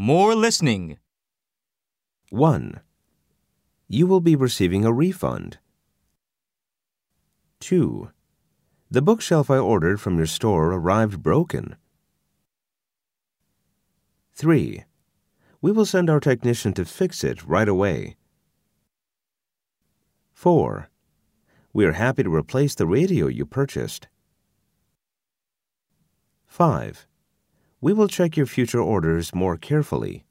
More listening. 1. You will be receiving a refund. 2. The bookshelf I ordered from your store arrived broken. 3. We will send our technician to fix it right away. 4. We are happy to replace the radio you purchased. 5. We will check your future orders more carefully.